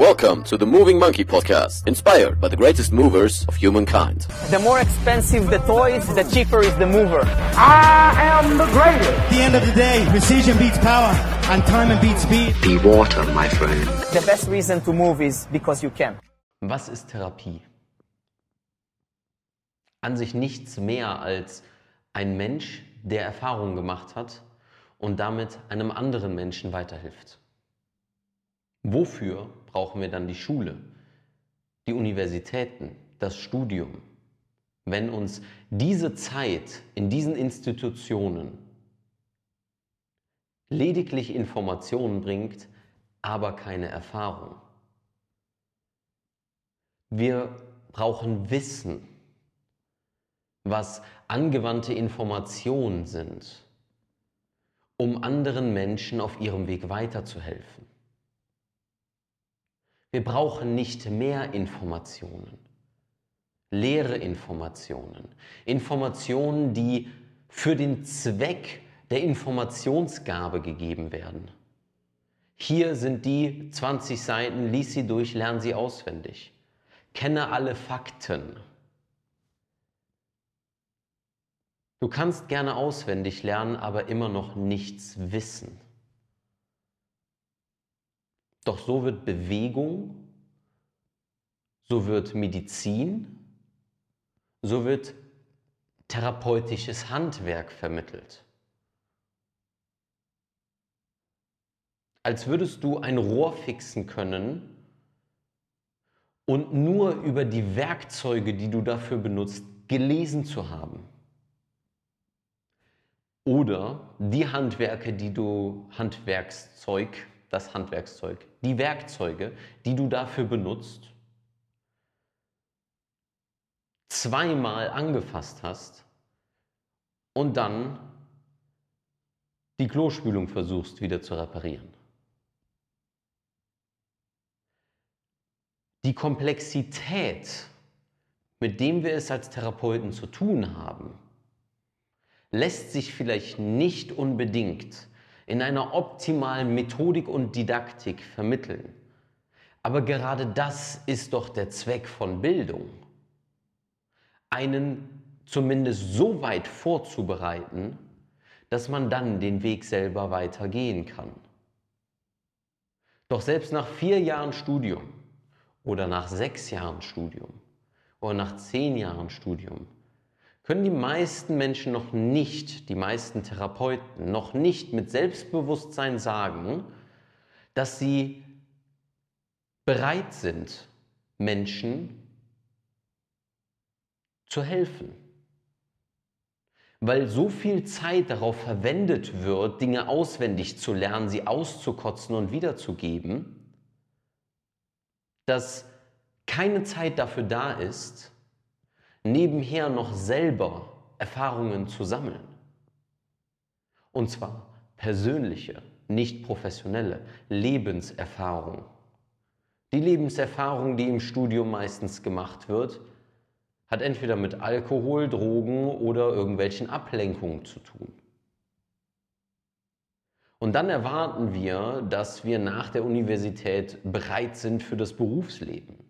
Welcome to the Moving Monkey Podcast, inspired by the greatest movers of humankind. The more expensive the toys, the cheaper is the mover. I am the greatest. At the end of the day, precision beats power, and time beats speed. Be water, my friend. The best reason to move is because you can. Was ist Therapie? An sich nichts mehr als ein Mensch, der Erfahrungen gemacht hat und damit einem anderen Menschen weiterhilft. Wofür brauchen wir dann die Schule, die Universitäten, das Studium, wenn uns diese Zeit in diesen Institutionen lediglich Informationen bringt, aber keine Erfahrung? Wir brauchen Wissen, was angewandte Informationen sind, um anderen Menschen auf ihrem Weg weiterzuhelfen. Wir brauchen nicht mehr Informationen, leere Informationen, Informationen, die für den Zweck der Informationsgabe gegeben werden. Hier sind die 20 Seiten, lies sie durch, lern sie auswendig. Kenne alle Fakten. Du kannst gerne auswendig lernen, aber immer noch nichts wissen. Doch so wird Bewegung, so wird Medizin, so wird therapeutisches Handwerk vermittelt. Als würdest du ein Rohr fixen können und nur über die Werkzeuge, die du dafür benutzt, gelesen zu haben. Oder die Handwerke, die du, Handwerkszeug, das Handwerkszeug, die Werkzeuge, die du dafür benutzt, zweimal angefasst hast und dann die Klospülung versuchst wieder zu reparieren. Die Komplexität, mit dem wir es als Therapeuten zu tun haben, lässt sich vielleicht nicht unbedingt in einer optimalen Methodik und Didaktik vermitteln. Aber gerade das ist doch der Zweck von Bildung. Einen zumindest so weit vorzubereiten, dass man dann den Weg selber weitergehen kann. Doch selbst nach vier Jahren Studium oder nach sechs Jahren Studium oder nach zehn Jahren Studium können die meisten Menschen noch nicht, die meisten Therapeuten noch nicht mit Selbstbewusstsein sagen, dass sie bereit sind, Menschen zu helfen. Weil so viel Zeit darauf verwendet wird, Dinge auswendig zu lernen, sie auszukotzen und wiederzugeben, dass keine Zeit dafür da ist, nebenher noch selber Erfahrungen zu sammeln. Und zwar persönliche, nicht professionelle Lebenserfahrung. Die Lebenserfahrung, die im Studium meistens gemacht wird, hat entweder mit Alkohol, Drogen oder irgendwelchen Ablenkungen zu tun. Und dann erwarten wir, dass wir nach der Universität bereit sind für das Berufsleben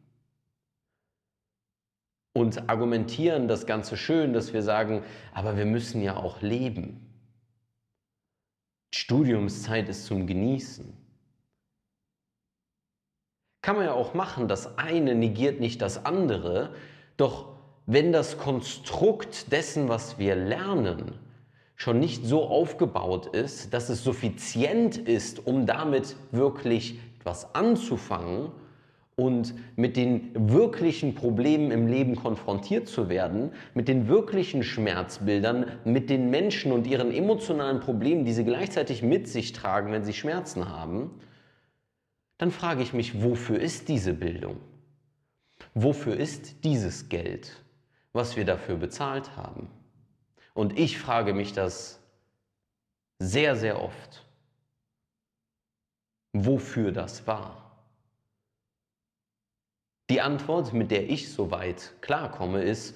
und argumentieren das Ganze schön, dass wir sagen, aber wir müssen ja auch leben. Studiumszeit ist zum Genießen. Kann man ja auch machen, das eine negiert nicht das andere, doch wenn das Konstrukt dessen, was wir lernen, schon nicht so aufgebaut ist, dass es suffizient ist, um damit wirklich etwas anzufangen, und mit den wirklichen Problemen im Leben konfrontiert zu werden, mit den wirklichen Schmerzbildern, mit den Menschen und ihren emotionalen Problemen, die sie gleichzeitig mit sich tragen, wenn sie Schmerzen haben, dann frage ich mich, wofür ist diese Bildung? Wofür ist dieses Geld, was wir dafür bezahlt haben? Und ich frage mich das sehr, sehr oft, wofür das war. Die Antwort, mit der ich soweit klarkomme, ist,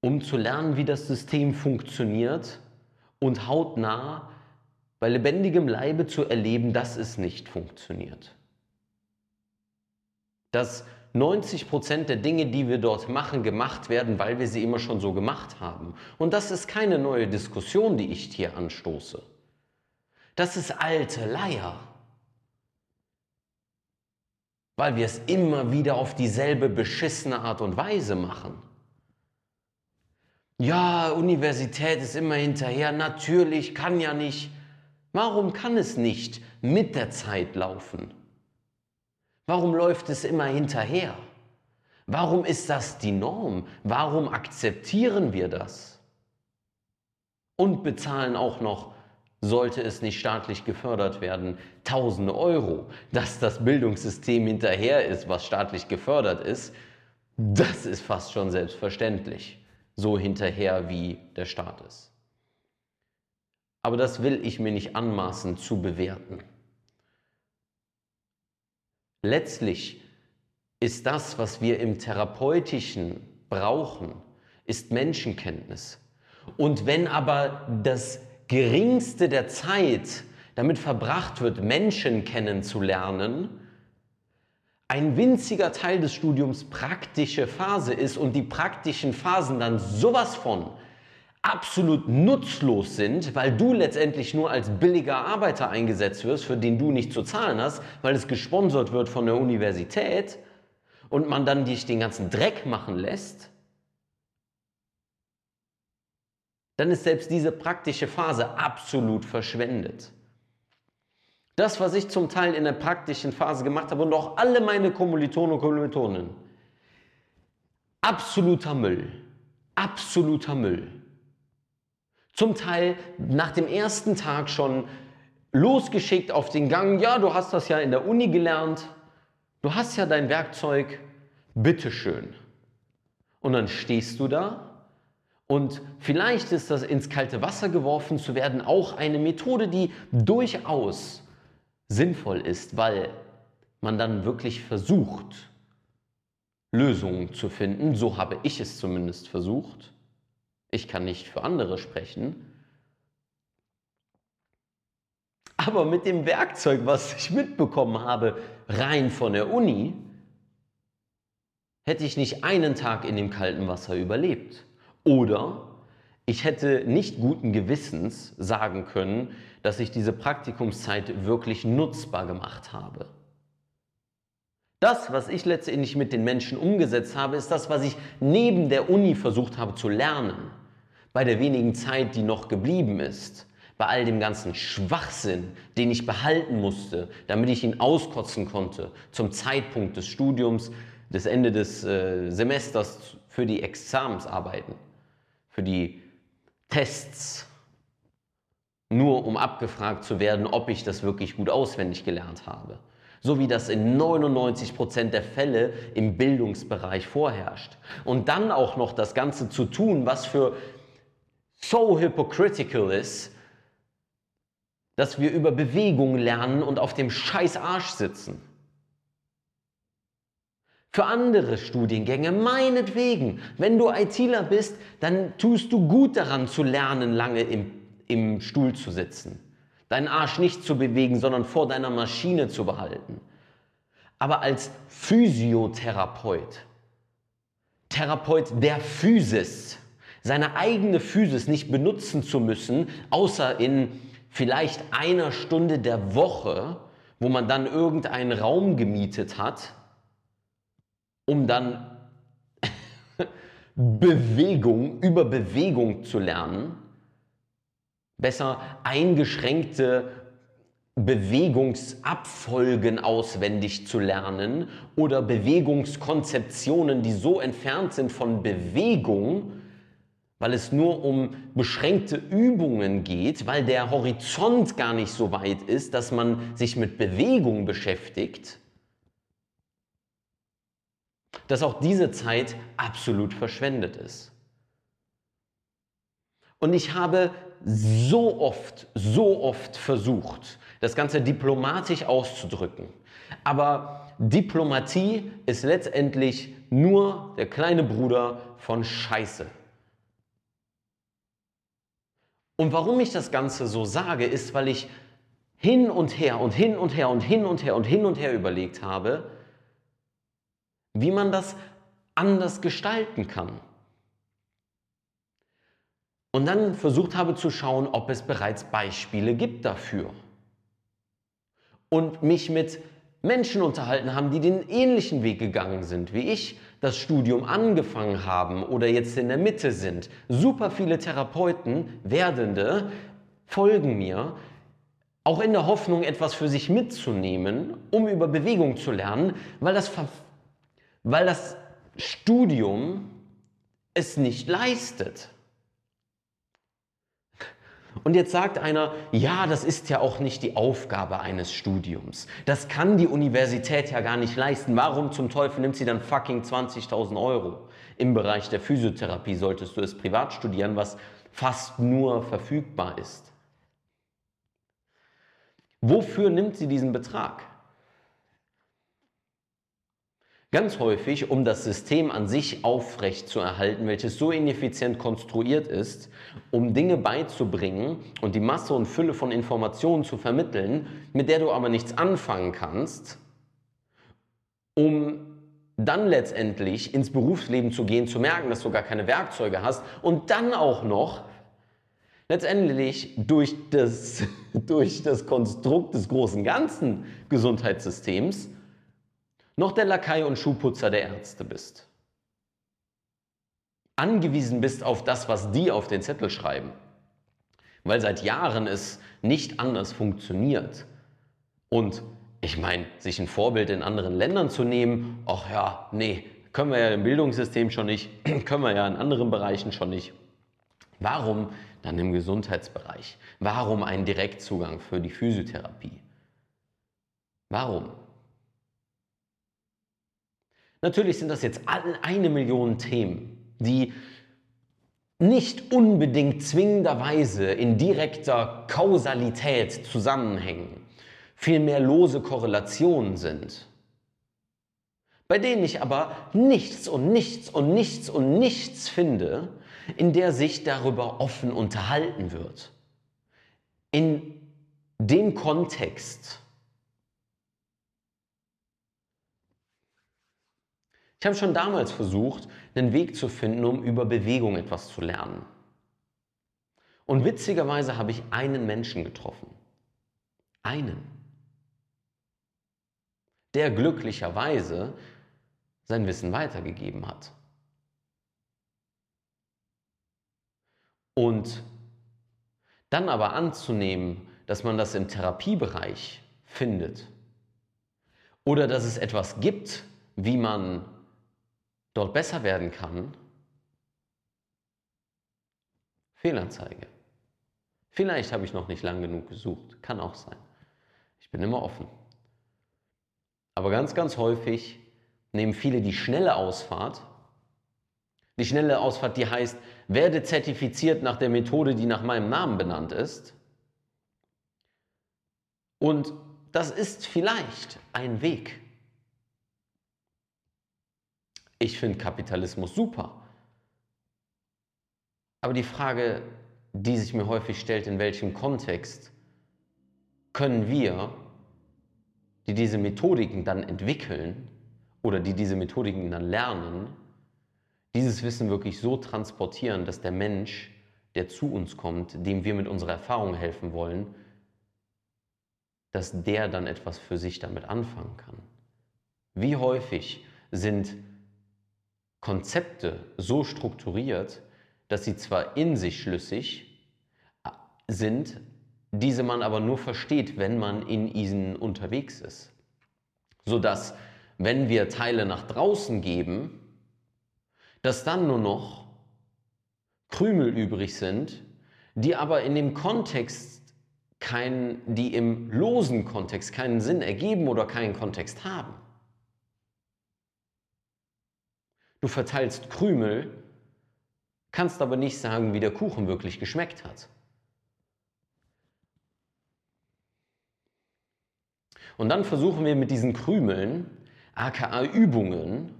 um zu lernen, wie das System funktioniert und hautnah bei lebendigem Leibe zu erleben, dass es nicht funktioniert. dass 90 Prozent der Dinge, die wir dort machen, gemacht werden, weil wir sie immer schon so gemacht haben. Und das ist keine neue Diskussion, die ich hier anstoße. Das ist alte Leier. Weil wir es immer wieder auf dieselbe beschissene Art und Weise machen. Ja, Universität ist immer hinterher, natürlich, kann ja nicht. Warum kann es nicht mit der Zeit laufen? Warum läuft es immer hinterher? Warum ist das die Norm? Warum akzeptieren wir das? Und bezahlen auch noch, sollte es nicht staatlich gefördert werden, tausende Euro. Dass das Bildungssystem hinterher ist, was staatlich gefördert ist, das ist fast schon selbstverständlich. So hinterher wie der Staat ist. Aber das will ich mir nicht anmaßen zu bewerten. Letztlich ist das, was wir im therapeutischen brauchen, ist Menschenkenntnis. Und wenn aber das geringste der Zeit damit verbracht wird, Menschen kennenzulernen, ein winziger Teil des Studiums praktische Phase ist und die praktischen Phasen dann sowas von absolut nutzlos sind, weil du letztendlich nur als billiger Arbeiter eingesetzt wirst, für den du nicht zu zahlen hast, weil es gesponsert wird von der Universität und man dann dich den ganzen Dreck machen lässt, dann ist selbst diese praktische Phase absolut verschwendet. Das, was ich zum Teil in der praktischen Phase gemacht habe und auch alle meine Kommilitonen und Kommilitonen, absoluter Müll. Absoluter Müll zum Teil nach dem ersten Tag schon losgeschickt auf den Gang. Ja, du hast das ja in der Uni gelernt. Du hast ja dein Werkzeug. Bitteschön. Und dann stehst du da und vielleicht ist das ins kalte Wasser geworfen zu werden auch eine Methode, die durchaus sinnvoll ist, weil man dann wirklich versucht, Lösungen zu finden. So habe ich es zumindest versucht. Ich kann nicht für andere sprechen. Aber mit dem Werkzeug, was ich mitbekommen habe, rein von der Uni, hätte ich nicht einen Tag in dem kalten Wasser überlebt. Oder ich hätte nicht guten Gewissens sagen können, dass ich diese Praktikumszeit wirklich nutzbar gemacht habe. Das, was ich letztendlich mit den Menschen umgesetzt habe, ist das, was ich neben der Uni versucht habe zu lernen bei der wenigen Zeit, die noch geblieben ist, bei all dem ganzen Schwachsinn, den ich behalten musste, damit ich ihn auskotzen konnte zum Zeitpunkt des Studiums, des Ende des äh, Semesters für die Examensarbeiten, für die Tests, nur um abgefragt zu werden, ob ich das wirklich gut auswendig gelernt habe. So wie das in 99 Prozent der Fälle im Bildungsbereich vorherrscht. Und dann auch noch das Ganze zu tun, was für so hypocritical ist, dass wir über Bewegung lernen und auf dem scheiß Arsch sitzen. Für andere Studiengänge, meinetwegen, wenn du ITler bist, dann tust du gut daran zu lernen, lange im, im Stuhl zu sitzen. Deinen Arsch nicht zu bewegen, sondern vor deiner Maschine zu behalten. Aber als Physiotherapeut, Therapeut der Physis, seine eigene Physis nicht benutzen zu müssen, außer in vielleicht einer Stunde der Woche, wo man dann irgendeinen Raum gemietet hat, um dann Bewegung über Bewegung zu lernen, besser eingeschränkte Bewegungsabfolgen auswendig zu lernen oder Bewegungskonzeptionen, die so entfernt sind von Bewegung, weil es nur um beschränkte Übungen geht, weil der Horizont gar nicht so weit ist, dass man sich mit Bewegung beschäftigt, dass auch diese Zeit absolut verschwendet ist. Und ich habe so oft, so oft versucht, das Ganze diplomatisch auszudrücken. Aber Diplomatie ist letztendlich nur der kleine Bruder von Scheiße. Und warum ich das Ganze so sage, ist, weil ich hin und her und hin und her und hin und her und hin und her überlegt habe, wie man das anders gestalten kann. Und dann versucht habe zu schauen, ob es bereits Beispiele gibt dafür. Und mich mit Menschen unterhalten haben, die den ähnlichen Weg gegangen sind wie ich, das Studium angefangen haben oder jetzt in der Mitte sind. Super viele Therapeuten, Werdende, folgen mir, auch in der Hoffnung, etwas für sich mitzunehmen, um über Bewegung zu lernen, weil das, weil das Studium es nicht leistet. Und jetzt sagt einer, ja, das ist ja auch nicht die Aufgabe eines Studiums. Das kann die Universität ja gar nicht leisten. Warum zum Teufel nimmt sie dann fucking 20.000 Euro? Im Bereich der Physiotherapie solltest du es privat studieren, was fast nur verfügbar ist. Wofür nimmt sie diesen Betrag? Ganz häufig, um das System an sich aufrecht zu erhalten, welches so ineffizient konstruiert ist, um Dinge beizubringen und die Masse und Fülle von Informationen zu vermitteln, mit der du aber nichts anfangen kannst, um dann letztendlich ins Berufsleben zu gehen, zu merken, dass du gar keine Werkzeuge hast und dann auch noch letztendlich durch das, durch das Konstrukt des großen ganzen Gesundheitssystems noch der Lakai und Schuhputzer der Ärzte bist. Angewiesen bist auf das, was die auf den Zettel schreiben. Weil seit Jahren es nicht anders funktioniert. Und ich meine, sich ein Vorbild in anderen Ländern zu nehmen, ach ja, nee, können wir ja im Bildungssystem schon nicht, können wir ja in anderen Bereichen schon nicht. Warum dann im Gesundheitsbereich? Warum einen Direktzugang für die Physiotherapie? Warum? Natürlich sind das jetzt eine Million Themen, die nicht unbedingt zwingenderweise in direkter Kausalität zusammenhängen, vielmehr lose Korrelationen sind, bei denen ich aber nichts und nichts und nichts und nichts finde, in der sich darüber offen unterhalten wird. In dem Kontext, Ich habe schon damals versucht, einen Weg zu finden, um über Bewegung etwas zu lernen. Und witzigerweise habe ich einen Menschen getroffen. Einen. Der glücklicherweise sein Wissen weitergegeben hat. Und dann aber anzunehmen, dass man das im Therapiebereich findet oder dass es etwas gibt, wie man dort besser werden kann, Fehlanzeige. Vielleicht habe ich noch nicht lang genug gesucht, kann auch sein. Ich bin immer offen. Aber ganz, ganz häufig nehmen viele die schnelle Ausfahrt. Die schnelle Ausfahrt, die heißt, werde zertifiziert nach der Methode, die nach meinem Namen benannt ist. Und das ist vielleicht ein Weg. Ich finde Kapitalismus super. Aber die Frage, die sich mir häufig stellt, in welchem Kontext können wir, die diese Methodiken dann entwickeln oder die diese Methodiken dann lernen, dieses Wissen wirklich so transportieren, dass der Mensch, der zu uns kommt, dem wir mit unserer Erfahrung helfen wollen, dass der dann etwas für sich damit anfangen kann. Wie häufig sind Konzepte so strukturiert, dass sie zwar in sich schlüssig sind, diese man aber nur versteht, wenn man in ihnen unterwegs ist. Sodass, wenn wir Teile nach draußen geben, dass dann nur noch Krümel übrig sind, die aber in dem Kontext keinen, die im losen Kontext keinen Sinn ergeben oder keinen Kontext haben. Du verteilst Krümel, kannst aber nicht sagen, wie der Kuchen wirklich geschmeckt hat. Und dann versuchen wir mit diesen Krümeln, aka Übungen,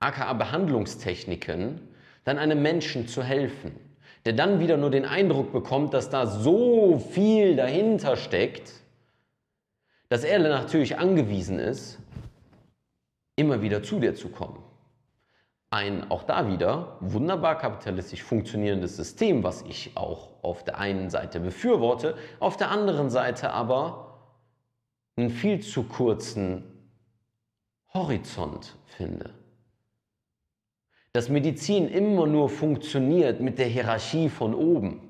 aka Behandlungstechniken, dann einem Menschen zu helfen, der dann wieder nur den Eindruck bekommt, dass da so viel dahinter steckt, dass er natürlich angewiesen ist, immer wieder zu dir zu kommen. Ein auch da wieder wunderbar kapitalistisch funktionierendes System, was ich auch auf der einen Seite befürworte, auf der anderen Seite aber einen viel zu kurzen Horizont finde. Dass Medizin immer nur funktioniert mit der Hierarchie von oben.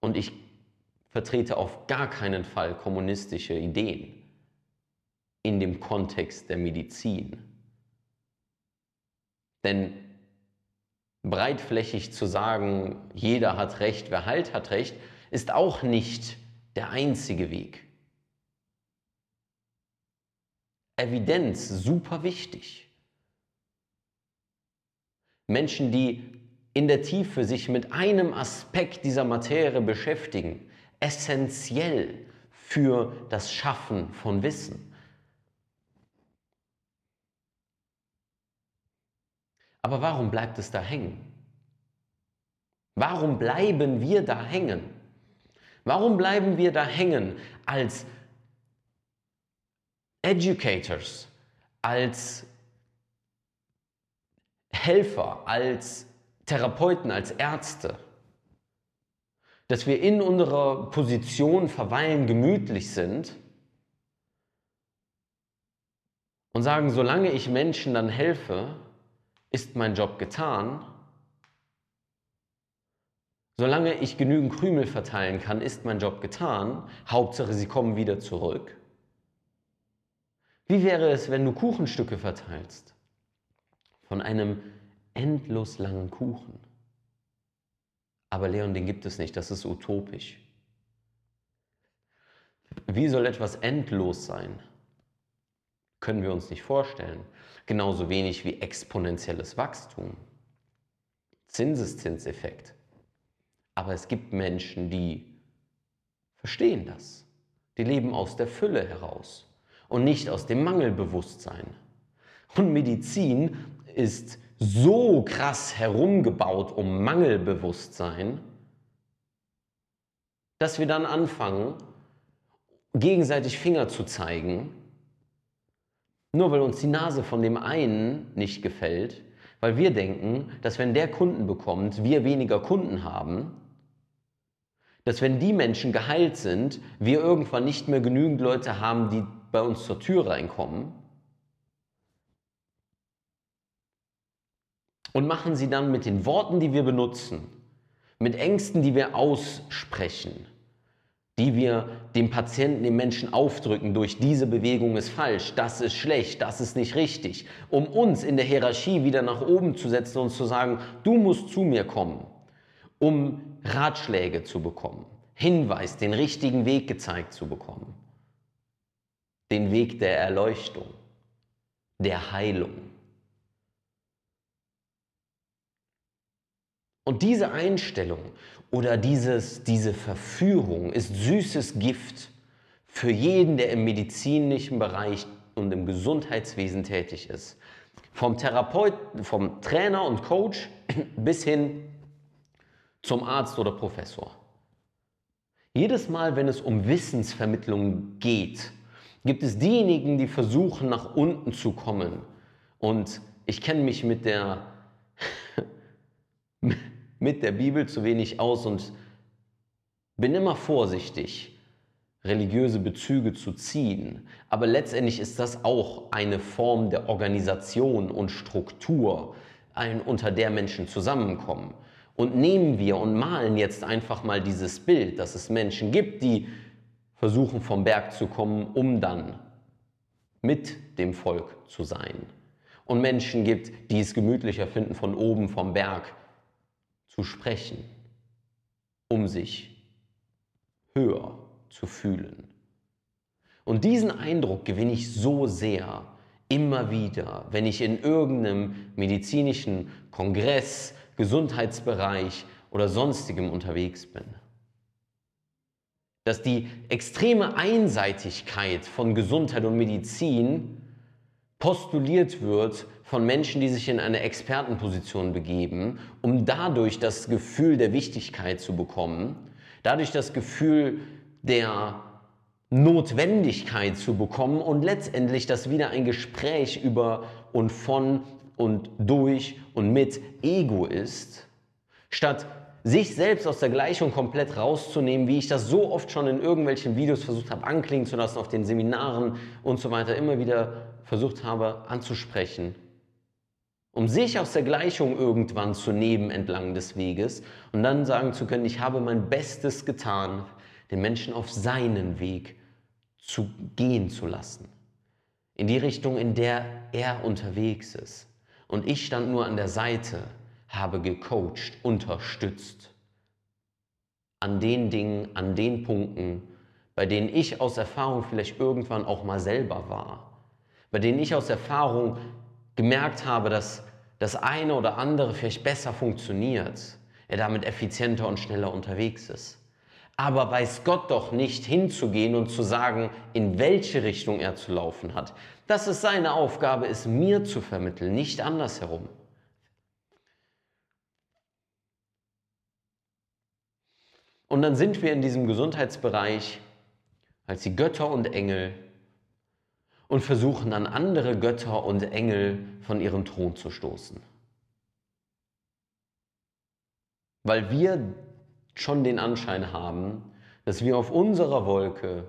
Und ich vertrete auf gar keinen Fall kommunistische Ideen in dem Kontext der Medizin. Denn breitflächig zu sagen, jeder hat Recht, wer halt hat Recht, ist auch nicht der einzige Weg. Evidenz, super wichtig. Menschen, die in der Tiefe sich mit einem Aspekt dieser Materie beschäftigen, essentiell für das Schaffen von Wissen. Aber warum bleibt es da hängen? Warum bleiben wir da hängen? Warum bleiben wir da hängen als Educators, als Helfer, als Therapeuten, als Ärzte? Dass wir in unserer Position verweilen, gemütlich sind und sagen, solange ich Menschen dann helfe, ist mein Job getan. Solange ich genügend Krümel verteilen kann, ist mein Job getan. Hauptsache, sie kommen wieder zurück. Wie wäre es, wenn du Kuchenstücke verteilst? Von einem endlos langen Kuchen. Aber Leon, den gibt es nicht, das ist utopisch. Wie soll etwas endlos sein? Können wir uns nicht vorstellen. Genauso wenig wie exponentielles Wachstum. Zinseszinseffekt. Aber es gibt Menschen, die verstehen das. Die leben aus der Fülle heraus und nicht aus dem Mangelbewusstsein. Und Medizin ist so krass herumgebaut um Mangelbewusstsein, dass wir dann anfangen, gegenseitig Finger zu zeigen nur weil uns die Nase von dem einen nicht gefällt, weil wir denken, dass wenn der Kunden bekommt, wir weniger Kunden haben, dass wenn die Menschen geheilt sind, wir irgendwann nicht mehr genügend Leute haben, die bei uns zur Tür reinkommen. Und machen sie dann mit den Worten, die wir benutzen, mit Ängsten, die wir aussprechen, die wir dem Patienten, dem Menschen aufdrücken durch diese Bewegung ist falsch, das ist schlecht, das ist nicht richtig, um uns in der Hierarchie wieder nach oben zu setzen und zu sagen, du musst zu mir kommen, um Ratschläge zu bekommen, Hinweis, den richtigen Weg gezeigt zu bekommen, den Weg der Erleuchtung, der Heilung. Und diese Einstellung oder dieses, diese Verführung ist süßes Gift für jeden, der im medizinischen Bereich und im Gesundheitswesen tätig ist. Vom Therapeuten, vom Trainer und Coach bis hin zum Arzt oder Professor. Jedes Mal, wenn es um Wissensvermittlung geht, gibt es diejenigen, die versuchen, nach unten zu kommen. Und ich kenne mich mit der mit der Bibel zu wenig aus und bin immer vorsichtig, religiöse Bezüge zu ziehen. Aber letztendlich ist das auch eine Form der Organisation und Struktur, unter der Menschen zusammenkommen. Und nehmen wir und malen jetzt einfach mal dieses Bild, dass es Menschen gibt, die versuchen vom Berg zu kommen, um dann mit dem Volk zu sein. Und Menschen gibt, die es gemütlicher finden, von oben vom Berg zu sprechen, um sich höher zu fühlen. Und diesen Eindruck gewinne ich so sehr immer wieder, wenn ich in irgendeinem medizinischen Kongress, Gesundheitsbereich oder sonstigem unterwegs bin. Dass die extreme Einseitigkeit von Gesundheit und Medizin postuliert wird von Menschen, die sich in eine Expertenposition begeben, um dadurch das Gefühl der Wichtigkeit zu bekommen, dadurch das Gefühl der Notwendigkeit zu bekommen und letztendlich das wieder ein Gespräch über und von und durch und mit Ego ist, statt sich selbst aus der Gleichung komplett rauszunehmen, wie ich das so oft schon in irgendwelchen Videos versucht habe anklingen zu lassen, auf den Seminaren und so weiter immer wieder versucht habe anzusprechen, um sich aus der Gleichung irgendwann zu nehmen entlang des Weges und dann sagen zu können, ich habe mein Bestes getan, den Menschen auf seinen Weg zu gehen zu lassen. In die Richtung, in der er unterwegs ist. Und ich stand nur an der Seite, habe gecoacht, unterstützt. An den Dingen, an den Punkten, bei denen ich aus Erfahrung vielleicht irgendwann auch mal selber war. Bei denen ich aus Erfahrung gemerkt habe, dass das eine oder andere vielleicht besser funktioniert, er damit effizienter und schneller unterwegs ist. Aber weiß Gott doch nicht hinzugehen und zu sagen, in welche Richtung er zu laufen hat. Dass es seine Aufgabe ist, mir zu vermitteln, nicht andersherum. Und dann sind wir in diesem Gesundheitsbereich als die Götter und Engel und versuchen dann andere Götter und Engel von ihrem Thron zu stoßen. Weil wir schon den Anschein haben, dass wir auf unserer Wolke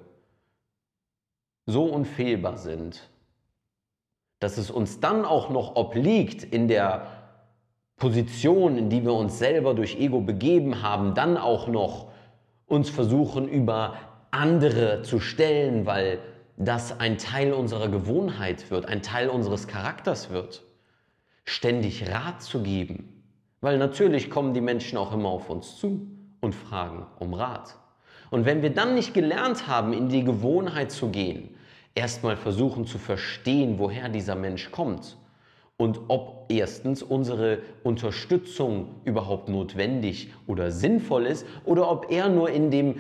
so unfehlbar sind, dass es uns dann auch noch obliegt, in der Position, in die wir uns selber durch Ego begeben haben, dann auch noch uns versuchen über andere zu stellen, weil das ein Teil unserer Gewohnheit wird, ein Teil unseres Charakters wird, ständig Rat zu geben. Weil natürlich kommen die Menschen auch immer auf uns zu und fragen um Rat. Und wenn wir dann nicht gelernt haben, in die Gewohnheit zu gehen, erstmal versuchen zu verstehen, woher dieser Mensch kommt und ob erstens unsere Unterstützung überhaupt notwendig oder sinnvoll ist oder ob er nur in dem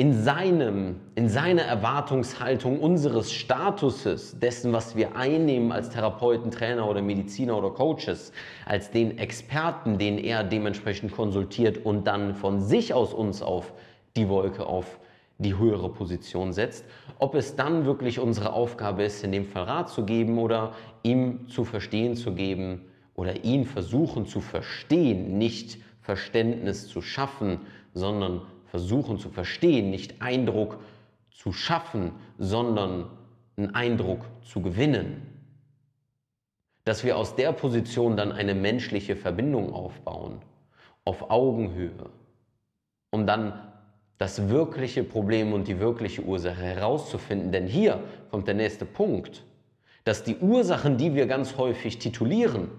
in, seinem, in seiner Erwartungshaltung unseres Statuses, dessen, was wir einnehmen als Therapeuten, Trainer oder Mediziner oder Coaches, als den Experten, den er dementsprechend konsultiert und dann von sich aus uns auf die Wolke, auf die höhere Position setzt, ob es dann wirklich unsere Aufgabe ist, in dem Fall Rat zu geben oder ihm zu verstehen zu geben oder ihn versuchen zu verstehen, nicht Verständnis zu schaffen, sondern versuchen zu verstehen, nicht Eindruck zu schaffen, sondern einen Eindruck zu gewinnen. Dass wir aus der Position dann eine menschliche Verbindung aufbauen, auf Augenhöhe, um dann das wirkliche Problem und die wirkliche Ursache herauszufinden. Denn hier kommt der nächste Punkt, dass die Ursachen, die wir ganz häufig titulieren,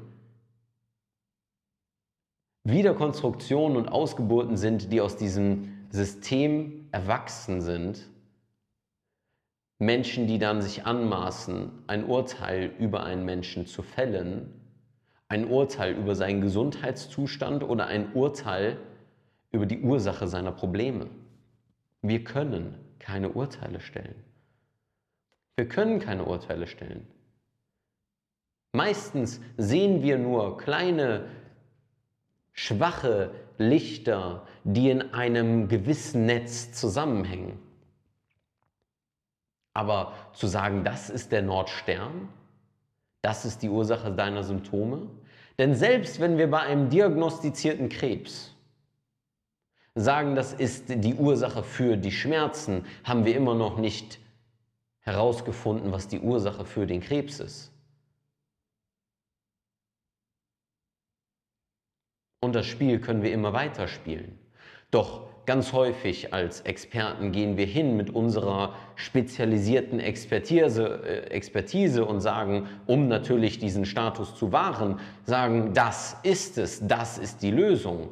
Wiederkonstruktionen und Ausgeburten sind, die aus diesem System erwachsen sind, Menschen, die dann sich anmaßen, ein Urteil über einen Menschen zu fällen, ein Urteil über seinen Gesundheitszustand oder ein Urteil über die Ursache seiner Probleme. Wir können keine Urteile stellen. Wir können keine Urteile stellen. Meistens sehen wir nur kleine, schwache Lichter, die in einem gewissen Netz zusammenhängen. Aber zu sagen, das ist der Nordstern, das ist die Ursache deiner Symptome, denn selbst wenn wir bei einem diagnostizierten Krebs sagen, das ist die Ursache für die Schmerzen, haben wir immer noch nicht herausgefunden, was die Ursache für den Krebs ist. Und das Spiel können wir immer weiter spielen. Doch ganz häufig als Experten gehen wir hin mit unserer spezialisierten Expertise, äh, Expertise und sagen, um natürlich diesen Status zu wahren, sagen, das ist es, das ist die Lösung.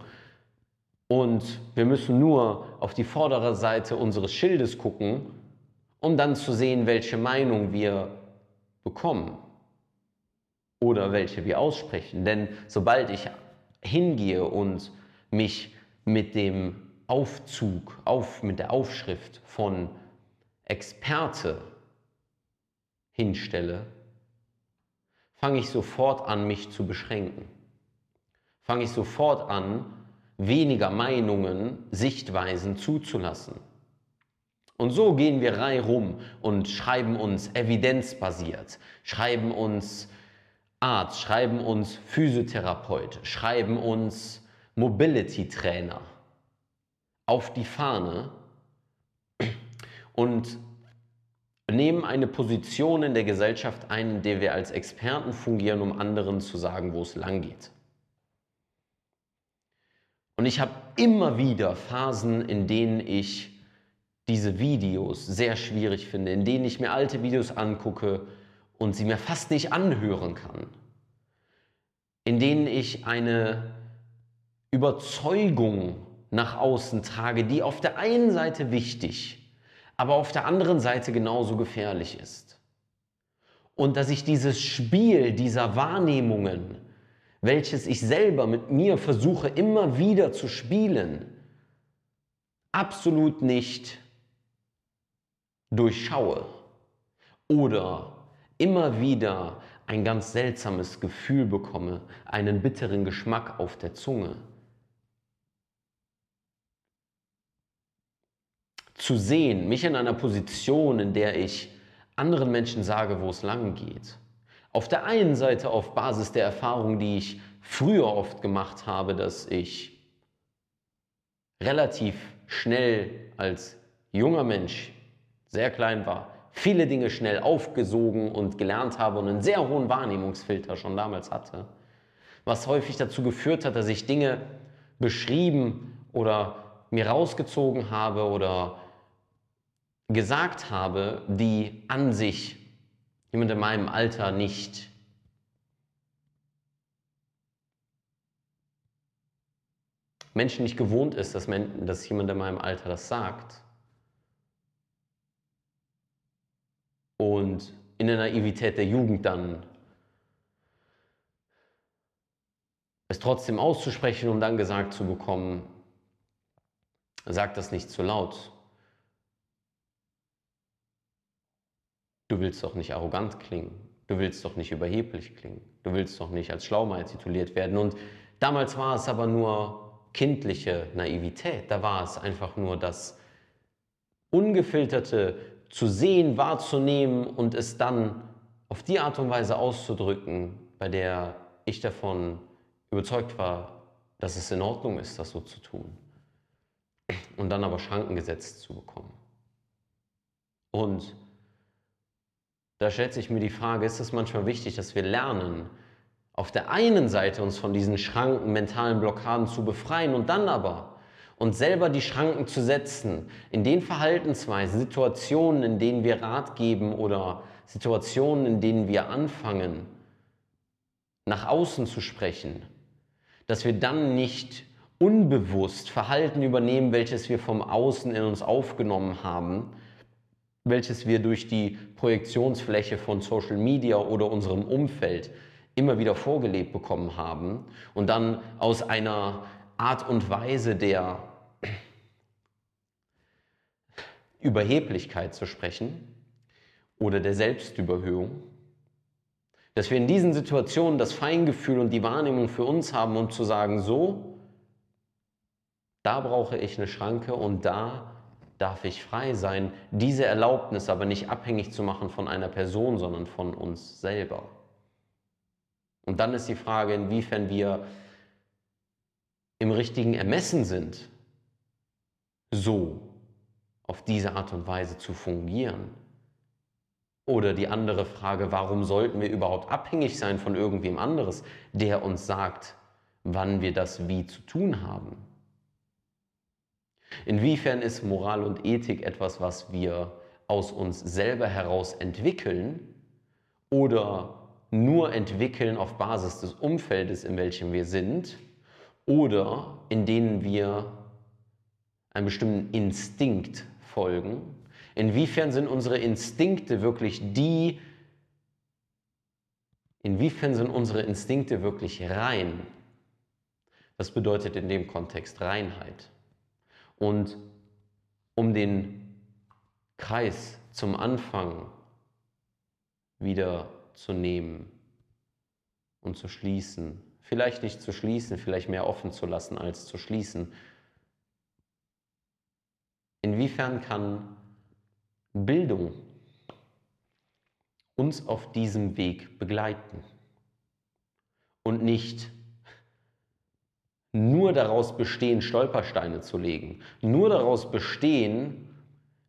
Und wir müssen nur auf die vordere Seite unseres Schildes gucken, um dann zu sehen, welche Meinung wir bekommen oder welche wir aussprechen. Denn sobald ich hingehe und mich mit dem Aufzug, auf, mit der Aufschrift von Experte hinstelle, fange ich sofort an, mich zu beschränken. Fange ich sofort an, weniger Meinungen, Sichtweisen zuzulassen. Und so gehen wir rum und schreiben uns evidenzbasiert, schreiben uns Arzt, schreiben uns Physiotherapeut, schreiben uns Mobility Trainer auf die Fahne und nehmen eine Position in der Gesellschaft ein, in der wir als Experten fungieren, um anderen zu sagen, wo es lang geht. Und ich habe immer wieder Phasen, in denen ich diese Videos sehr schwierig finde, in denen ich mir alte Videos angucke und sie mir fast nicht anhören kann, in denen ich eine Überzeugung nach außen trage, die auf der einen Seite wichtig, aber auf der anderen Seite genauso gefährlich ist. Und dass ich dieses Spiel dieser Wahrnehmungen, welches ich selber mit mir versuche immer wieder zu spielen, absolut nicht durchschaue oder immer wieder ein ganz seltsames Gefühl bekomme, einen bitteren Geschmack auf der Zunge. Zu sehen, mich in einer Position, in der ich anderen Menschen sage, wo es lang geht. Auf der einen Seite auf Basis der Erfahrung, die ich früher oft gemacht habe, dass ich relativ schnell als junger Mensch sehr klein war, viele Dinge schnell aufgesogen und gelernt habe und einen sehr hohen Wahrnehmungsfilter schon damals hatte, was häufig dazu geführt hat, dass ich Dinge beschrieben oder mir rausgezogen habe oder gesagt habe, die an sich jemand in meinem Alter nicht Menschen nicht gewohnt ist, dass, dass jemand in meinem Alter das sagt. und in der Naivität der Jugend dann es trotzdem auszusprechen und dann gesagt zu bekommen, sag das nicht zu laut. Du willst doch nicht arrogant klingen. Du willst doch nicht überheblich klingen. Du willst doch nicht als Schlaumeier tituliert werden. Und damals war es aber nur kindliche Naivität. Da war es einfach nur das ungefilterte zu sehen, wahrzunehmen und es dann auf die Art und Weise auszudrücken, bei der ich davon überzeugt war, dass es in Ordnung ist, das so zu tun. Und dann aber Schranken gesetzt zu bekommen. Und da stellt sich mir die Frage, ist es manchmal wichtig, dass wir lernen, auf der einen Seite uns von diesen Schranken, mentalen Blockaden zu befreien und dann aber und selber die Schranken zu setzen, in den Verhaltensweisen, Situationen, in denen wir Rat geben oder Situationen, in denen wir anfangen, nach außen zu sprechen, dass wir dann nicht unbewusst Verhalten übernehmen, welches wir vom Außen in uns aufgenommen haben, welches wir durch die Projektionsfläche von Social Media oder unserem Umfeld immer wieder vorgelebt bekommen haben und dann aus einer Art und Weise der Überheblichkeit zu sprechen oder der Selbstüberhöhung, dass wir in diesen Situationen das Feingefühl und die Wahrnehmung für uns haben, um zu sagen, so, da brauche ich eine Schranke und da darf ich frei sein, diese Erlaubnis aber nicht abhängig zu machen von einer Person, sondern von uns selber. Und dann ist die Frage, inwiefern wir im richtigen Ermessen sind, so auf diese Art und Weise zu fungieren. Oder die andere Frage, warum sollten wir überhaupt abhängig sein von irgendwem anderes, der uns sagt, wann wir das wie zu tun haben? Inwiefern ist Moral und Ethik etwas, was wir aus uns selber heraus entwickeln oder nur entwickeln auf Basis des Umfeldes, in welchem wir sind? oder in denen wir einem bestimmten Instinkt folgen. Inwiefern sind unsere Instinkte wirklich die, inwiefern sind unsere Instinkte wirklich rein? Das bedeutet in dem Kontext Reinheit. Und um den Kreis zum Anfang wieder zu nehmen und zu schließen, vielleicht nicht zu schließen, vielleicht mehr offen zu lassen als zu schließen. Inwiefern kann Bildung uns auf diesem Weg begleiten und nicht nur daraus bestehen, Stolpersteine zu legen, nur daraus bestehen,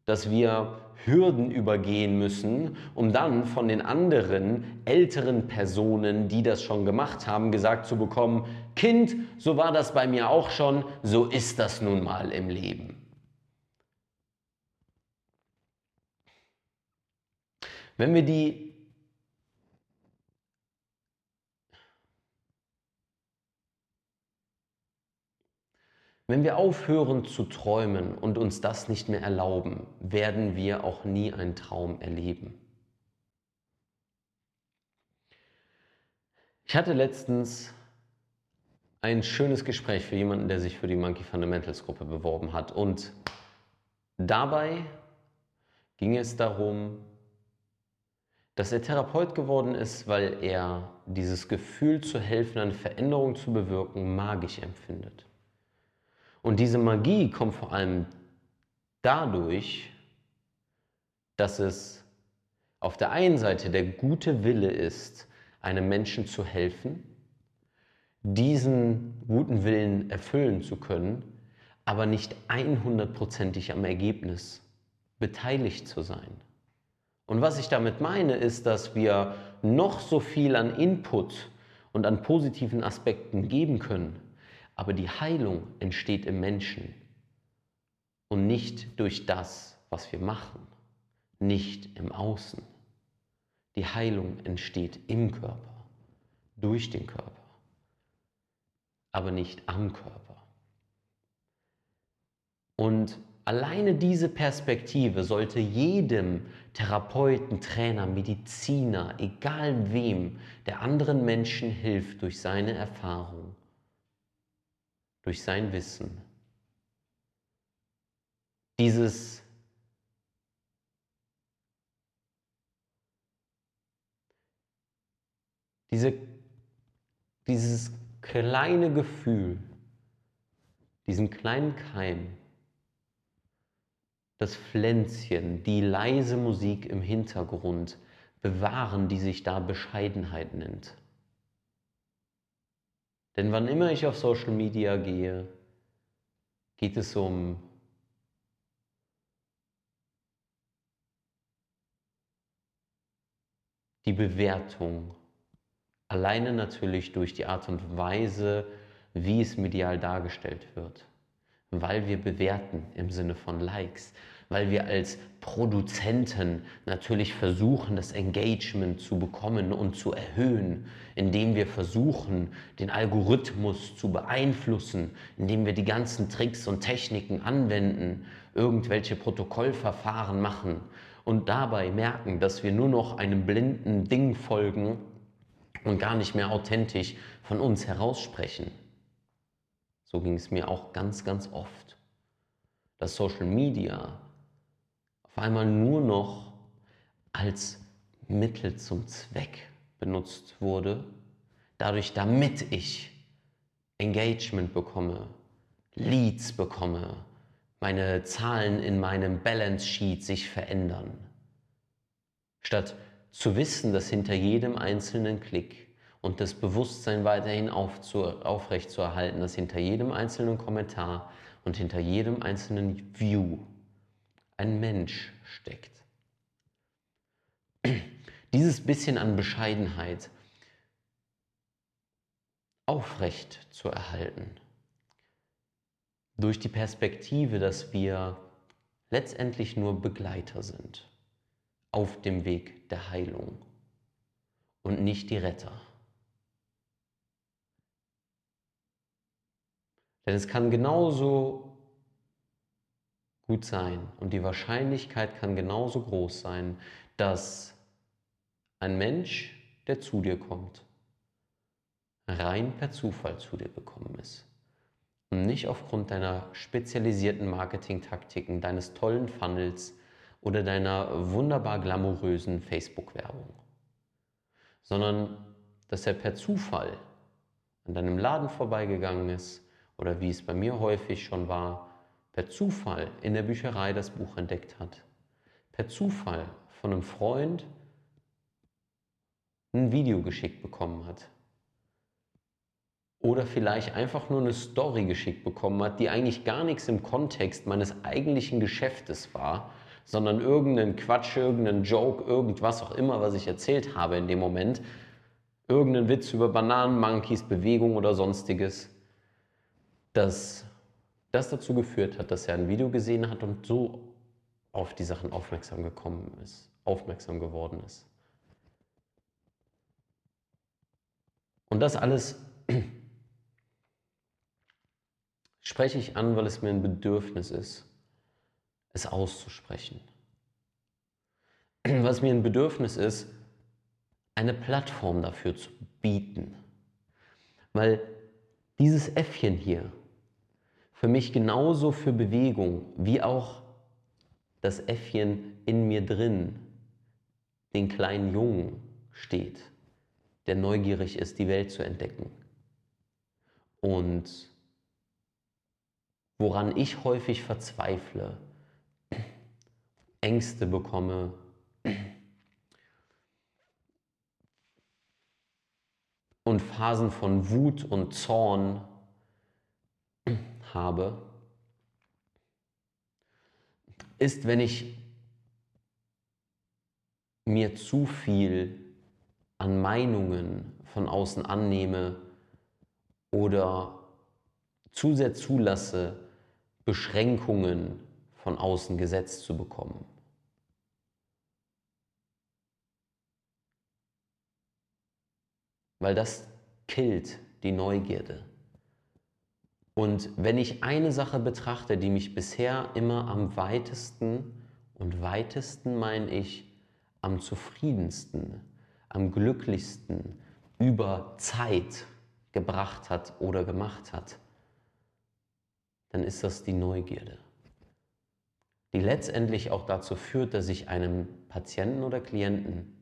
dass wir Hürden übergehen müssen, um dann von den anderen älteren Personen, die das schon gemacht haben, gesagt zu bekommen, Kind, so war das bei mir auch schon, so ist das nun mal im Leben. Wenn wir die Wenn wir aufhören zu träumen und uns das nicht mehr erlauben, werden wir auch nie einen Traum erleben. Ich hatte letztens ein schönes Gespräch für jemanden, der sich für die Monkey Fundamentals Gruppe beworben hat. Und dabei ging es darum, dass er Therapeut geworden ist, weil er dieses Gefühl zu helfen, eine Veränderung zu bewirken, magisch empfindet. Und diese Magie kommt vor allem dadurch, dass es auf der einen Seite der gute Wille ist, einem Menschen zu helfen, diesen guten Willen erfüllen zu können, aber nicht 100%ig am Ergebnis beteiligt zu sein. Und was ich damit meine, ist, dass wir noch so viel an Input und an positiven Aspekten geben können, aber die Heilung entsteht im Menschen und nicht durch das, was wir machen, nicht im Außen. Die Heilung entsteht im Körper, durch den Körper, aber nicht am Körper. Und alleine diese Perspektive sollte jedem Therapeuten, Trainer, Mediziner, egal wem, der anderen Menschen hilft durch seine Erfahrung, durch sein Wissen. Dieses diese, dieses kleine Gefühl, diesen kleinen Keim, das Pflänzchen, die leise Musik im Hintergrund bewahren, die sich da Bescheidenheit nennt. Denn wann immer ich auf Social Media gehe, geht es um die Bewertung. Alleine natürlich durch die Art und Weise, wie es medial dargestellt wird. Weil wir bewerten im Sinne von Likes, weil wir als Produzenten natürlich versuchen, das Engagement zu bekommen und zu erhöhen, indem wir versuchen, den Algorithmus zu beeinflussen, indem wir die ganzen Tricks und Techniken anwenden, irgendwelche Protokollverfahren machen und dabei merken, dass wir nur noch einem blinden Ding folgen und gar nicht mehr authentisch von uns heraussprechen. So ging es mir auch ganz, ganz oft. Dass Social Media auf einmal nur noch als Mittel zum Zweck benutzt wurde, dadurch damit ich Engagement bekomme, Leads bekomme, meine Zahlen in meinem Balance Sheet sich verändern. Statt zu wissen, dass hinter jedem einzelnen Klick und das Bewusstsein weiterhin aufrechtzuerhalten, dass hinter jedem einzelnen Kommentar und hinter jedem einzelnen View ein Mensch steckt. Dieses bisschen an Bescheidenheit aufrecht zu erhalten, durch die Perspektive, dass wir letztendlich nur Begleiter sind auf dem Weg der Heilung und nicht die Retter. Denn es kann genauso gut sein. Und die Wahrscheinlichkeit kann genauso groß sein, dass ein Mensch, der zu dir kommt, rein per Zufall zu dir gekommen ist. Und nicht aufgrund deiner spezialisierten Marketingtaktiken, deines tollen Funnels oder deiner wunderbar glamourösen Facebook-Werbung, sondern dass er per Zufall an deinem Laden vorbeigegangen ist oder wie es bei mir häufig schon war, per Zufall in der Bücherei das Buch entdeckt hat, per Zufall von einem Freund ein Video geschickt bekommen hat. Oder vielleicht einfach nur eine Story geschickt bekommen hat, die eigentlich gar nichts im Kontext meines eigentlichen Geschäftes war, sondern irgendeinen Quatsch, irgendeinen Joke, irgendwas auch immer, was ich erzählt habe in dem Moment. Irgendeinen Witz über Bananenmonkeys, Bewegung oder sonstiges, dass das dazu geführt hat, dass er ein Video gesehen hat und so auf die Sachen aufmerksam gekommen ist, aufmerksam geworden ist. Und das alles spreche ich an, weil es mir ein Bedürfnis ist, es auszusprechen. Was mir ein Bedürfnis ist, eine Plattform dafür zu bieten. Weil dieses Äffchen hier für mich genauso für Bewegung wie auch das Äffchen in mir drin, den kleinen Jungen steht, der neugierig ist, die Welt zu entdecken. Und woran ich häufig verzweifle, Ängste bekomme, und Phasen von Wut und Zorn habe, ist, wenn ich mir zu viel an Meinungen von außen annehme oder zu sehr zulasse, Beschränkungen von außen gesetzt zu bekommen. Weil das killt die Neugierde. Und wenn ich eine Sache betrachte, die mich bisher immer am weitesten und weitesten meine ich am zufriedensten, am glücklichsten über Zeit gebracht hat oder gemacht hat, dann ist das die Neugierde, die letztendlich auch dazu führt, dass ich einem Patienten oder Klienten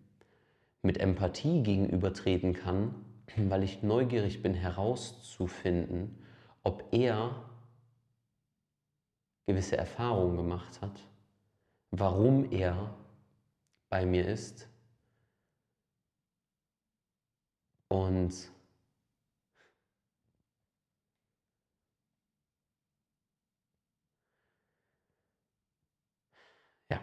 mit Empathie gegenübertreten kann, weil ich neugierig bin herauszufinden, ob er gewisse Erfahrungen gemacht hat, warum er bei mir ist und ja,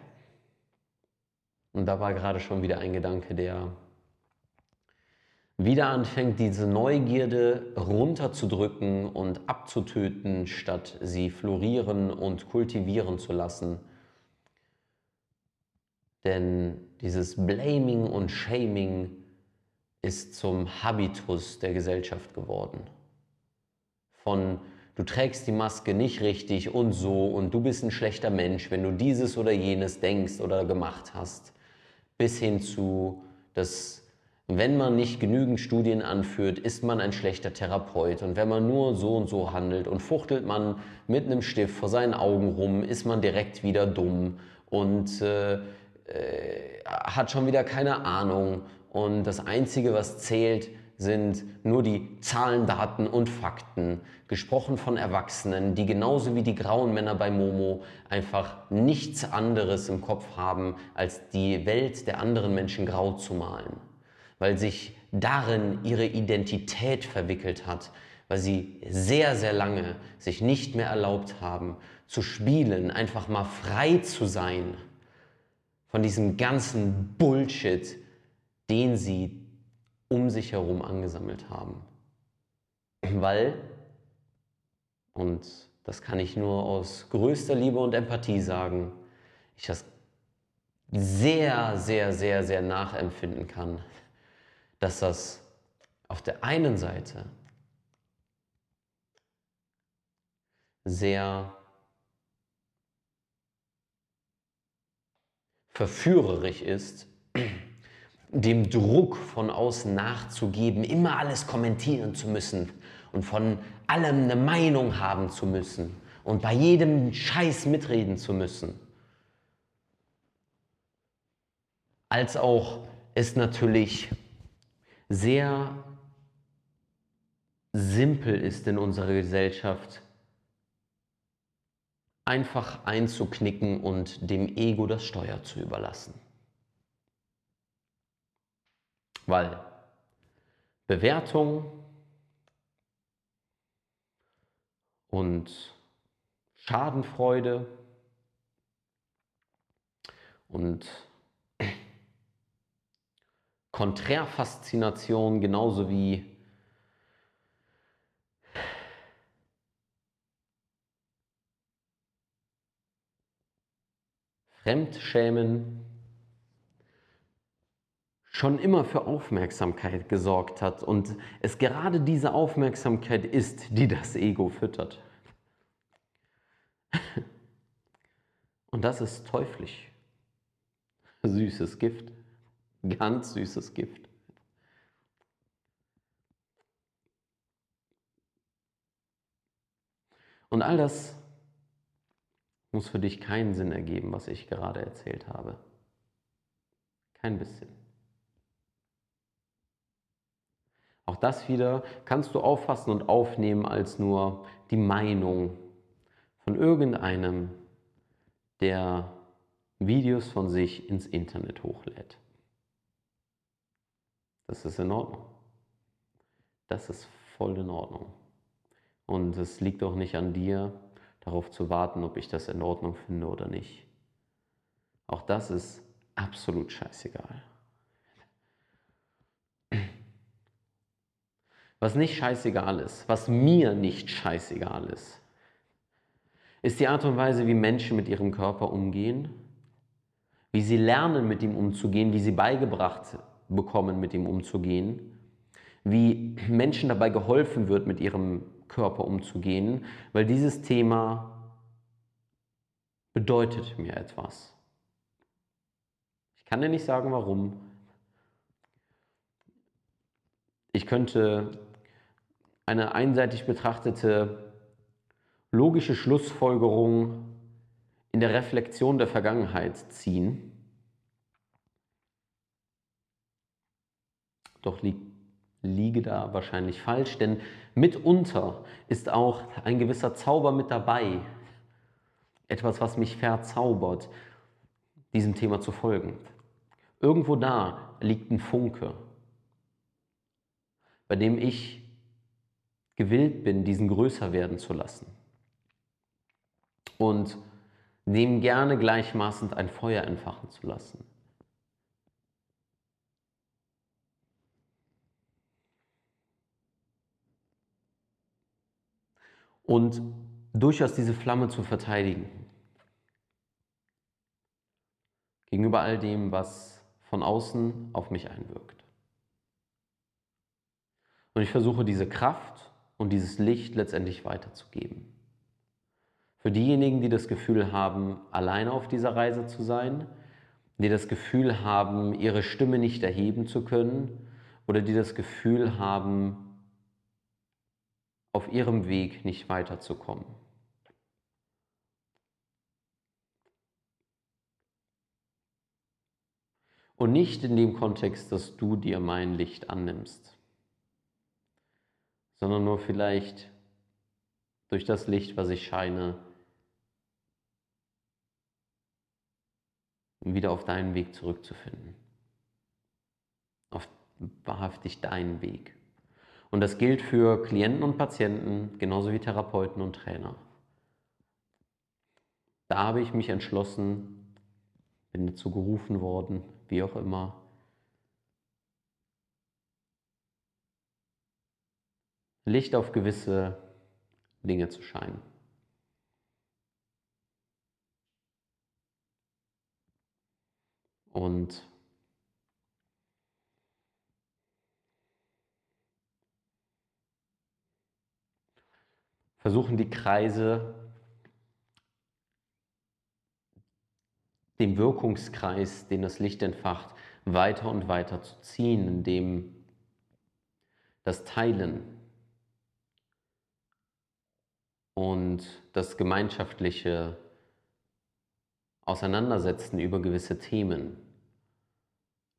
und da war gerade schon wieder ein Gedanke, der wieder anfängt, diese Neugierde runterzudrücken und abzutöten, statt sie florieren und kultivieren zu lassen. Denn dieses Blaming und Shaming ist zum Habitus der Gesellschaft geworden. Von du trägst die Maske nicht richtig und so und du bist ein schlechter Mensch, wenn du dieses oder jenes denkst oder gemacht hast, bis hin zu, dass wenn man nicht genügend Studien anführt, ist man ein schlechter Therapeut. Und wenn man nur so und so handelt und fuchtelt man mit einem Stift vor seinen Augen rum, ist man direkt wieder dumm und äh, äh, hat schon wieder keine Ahnung. Und das Einzige, was zählt, sind nur die Zahlen, Daten und Fakten, gesprochen von Erwachsenen, die genauso wie die grauen Männer bei Momo einfach nichts anderes im Kopf haben, als die Welt der anderen Menschen grau zu malen weil sich darin ihre Identität verwickelt hat, weil sie sehr, sehr lange sich nicht mehr erlaubt haben, zu spielen, einfach mal frei zu sein von diesem ganzen Bullshit, den sie um sich herum angesammelt haben. Weil, und das kann ich nur aus größter Liebe und Empathie sagen, ich das sehr, sehr, sehr, sehr nachempfinden kann, dass das auf der einen Seite sehr verführerisch ist, dem Druck von außen nachzugeben, immer alles kommentieren zu müssen und von allem eine Meinung haben zu müssen und bei jedem Scheiß mitreden zu müssen. Als auch es natürlich sehr simpel ist in unserer Gesellschaft, einfach einzuknicken und dem Ego das Steuer zu überlassen. Weil Bewertung und Schadenfreude und Konträrfaszination genauso wie Fremdschämen schon immer für Aufmerksamkeit gesorgt hat und es gerade diese Aufmerksamkeit ist, die das Ego füttert. Und das ist teuflisch. Süßes Gift, ganz süßes Gift. Und all das muss für dich keinen Sinn ergeben, was ich gerade erzählt habe. Kein bisschen. Auch das wieder kannst du auffassen und aufnehmen als nur die Meinung von irgendeinem, der Videos von sich ins Internet hochlädt. Das ist in Ordnung. Das ist voll in Ordnung. Und es liegt auch nicht an dir, darauf zu warten, ob ich das in Ordnung finde oder nicht. Auch das ist absolut scheißegal. Was nicht scheißegal ist, was mir nicht scheißegal ist, ist die Art und Weise, wie Menschen mit ihrem Körper umgehen, wie sie lernen, mit ihm umzugehen, wie sie beigebracht bekommen, mit ihm umzugehen, wie Menschen dabei geholfen wird, mit ihrem Körper umzugehen, weil dieses Thema bedeutet mir etwas. Ich kann dir nicht sagen, warum. Ich könnte eine einseitig betrachtete logische Schlussfolgerung in der Reflexion der Vergangenheit ziehen. Doch li liege da wahrscheinlich falsch, denn mitunter ist auch ein gewisser Zauber mit dabei. Etwas, was mich verzaubert, diesem Thema zu folgen. Irgendwo da liegt ein Funke, bei dem ich gewillt bin, diesen größer werden zu lassen. Und dem gerne gleichmaßend ein Feuer entfachen zu lassen. Und durchaus diese Flamme zu verteidigen. Gegenüber all dem, was von außen auf mich einwirkt. Und ich versuche diese Kraft und dieses Licht letztendlich weiterzugeben. Für diejenigen, die das Gefühl haben, alleine auf dieser Reise zu sein, die das Gefühl haben, ihre Stimme nicht erheben zu können oder die das Gefühl haben, auf ihrem Weg nicht weiterzukommen. Und nicht in dem Kontext, dass du dir mein Licht annimmst sondern nur vielleicht durch das Licht, was ich scheine, wieder auf deinen Weg zurückzufinden. Auf wahrhaftig deinen Weg. Und das gilt für Klienten und Patienten, genauso wie Therapeuten und Trainer. Da habe ich mich entschlossen, bin dazu gerufen worden, wie auch immer, Licht auf gewisse Dinge zu scheinen. Und versuchen die Kreise, dem Wirkungskreis, den das Licht entfacht, weiter und weiter zu ziehen, indem das Teilen und das gemeinschaftliche Auseinandersetzen über gewisse Themen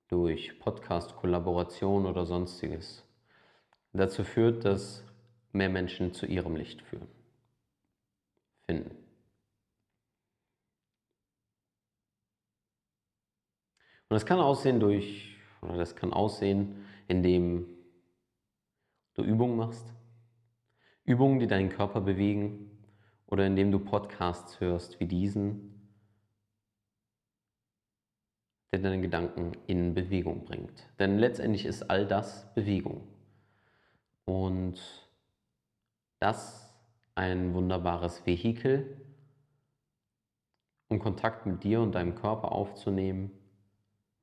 durch Podcast, Kollaboration oder sonstiges dazu führt, dass mehr Menschen zu ihrem Licht führen, finden. Und das kann aussehen durch, oder das kann aussehen, indem du Übungen machst, Übungen, die deinen Körper bewegen, oder indem du Podcasts hörst wie diesen, der deine Gedanken in Bewegung bringt. Denn letztendlich ist all das Bewegung. Und das ein wunderbares Vehikel, um Kontakt mit dir und deinem Körper aufzunehmen,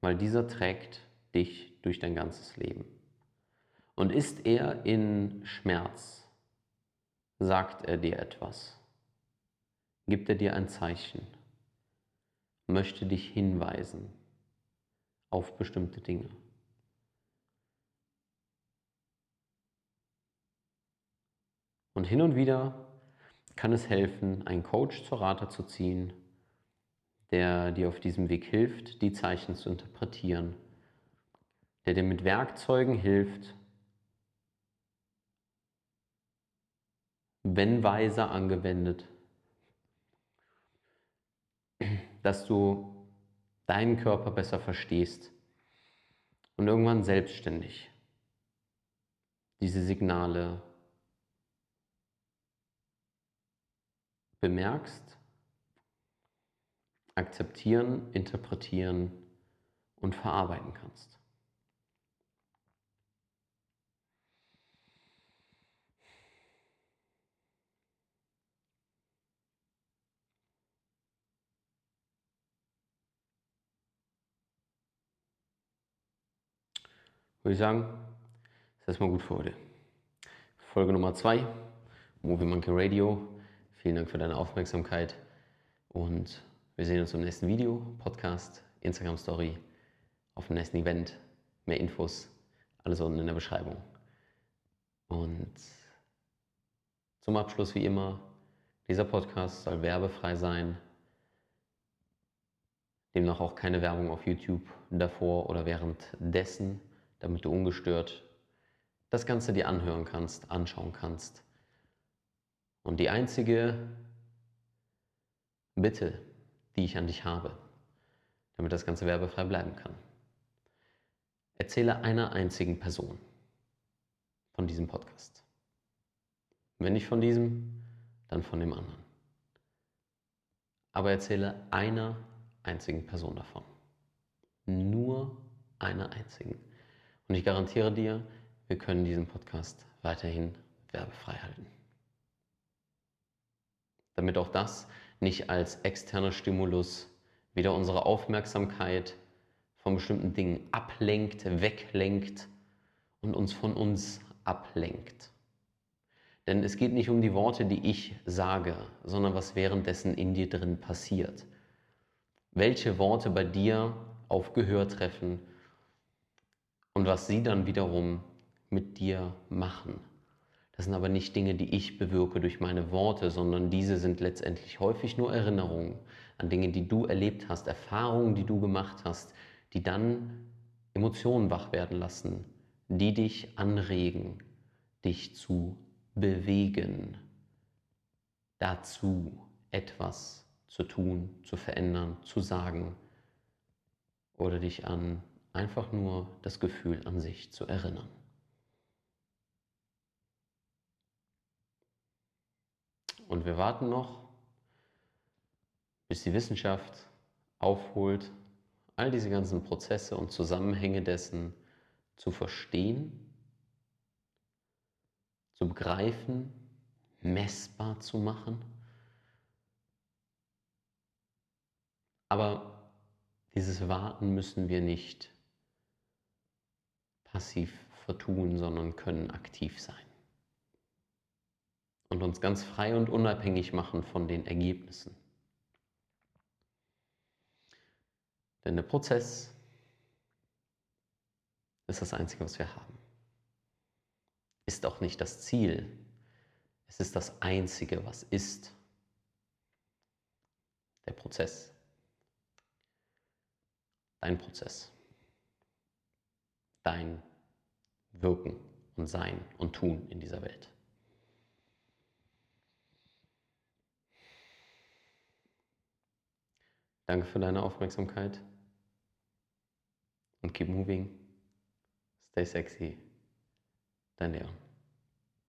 weil dieser trägt dich durch dein ganzes Leben. Und ist er in Schmerz, sagt er dir etwas, gibt er dir ein Zeichen, möchte dich hinweisen auf bestimmte Dinge. Und hin und wieder kann es helfen, einen Coach zur Rate zu ziehen, der dir auf diesem Weg hilft, die Zeichen zu interpretieren, der dir mit Werkzeugen hilft, wenn weise angewendet, dass du deinen Körper besser verstehst und irgendwann selbstständig diese Signale bemerkst akzeptieren, interpretieren und verarbeiten kannst. Würde ich sagen, ist erstmal gut für heute. Folge Nummer 2, Movie Monkey Radio. Vielen Dank für deine Aufmerksamkeit und wir sehen uns im nächsten Video, Podcast, Instagram Story, auf dem nächsten Event. Mehr Infos, alles unten in der Beschreibung. Und zum Abschluss wie immer, dieser Podcast soll werbefrei sein. Demnach auch keine Werbung auf YouTube davor oder währenddessen, damit du ungestört das Ganze dir anhören kannst, anschauen kannst. Und die einzige Bitte, die ich an dich habe, damit das Ganze werbefrei bleiben kann. Erzähle einer einzigen Person von diesem Podcast. Wenn nicht von diesem, dann von dem anderen. Aber erzähle einer einzigen Person davon. Nur einer einzigen. Und ich garantiere dir, wir können diesen Podcast weiterhin werbefrei halten. Damit auch das nicht als externer Stimulus wieder unsere Aufmerksamkeit von bestimmten Dingen ablenkt, weglenkt und uns von uns ablenkt. Denn es geht nicht um die Worte, die ich sage, sondern was währenddessen in dir drin passiert. Welche Worte bei dir auf Gehör treffen und was sie dann wiederum mit dir machen. Das sind aber nicht Dinge, die ich bewirke durch meine Worte, sondern diese sind letztendlich häufig nur Erinnerungen an Dinge, die du erlebt hast, Erfahrungen, die du gemacht hast, die dann Emotionen wach werden lassen, die dich anregen, dich zu bewegen, dazu etwas zu tun, zu verändern, zu sagen oder dich an einfach nur das Gefühl an sich zu erinnern. Und wir warten noch, bis die Wissenschaft aufholt, all diese ganzen Prozesse und Zusammenhänge dessen zu verstehen, zu begreifen, messbar zu machen. Aber dieses Warten müssen wir nicht passiv vertun, sondern können aktiv sein und uns ganz frei und unabhängig machen von den Ergebnissen. Denn der Prozess ist das Einzige, was wir haben. Ist auch nicht das Ziel. Es ist das Einzige, was ist. Der Prozess. Dein Prozess. Dein Wirken und Sein und Tun in dieser Welt. Danke für deine Aufmerksamkeit. und keep moving. Stay sexy. Dein Leon.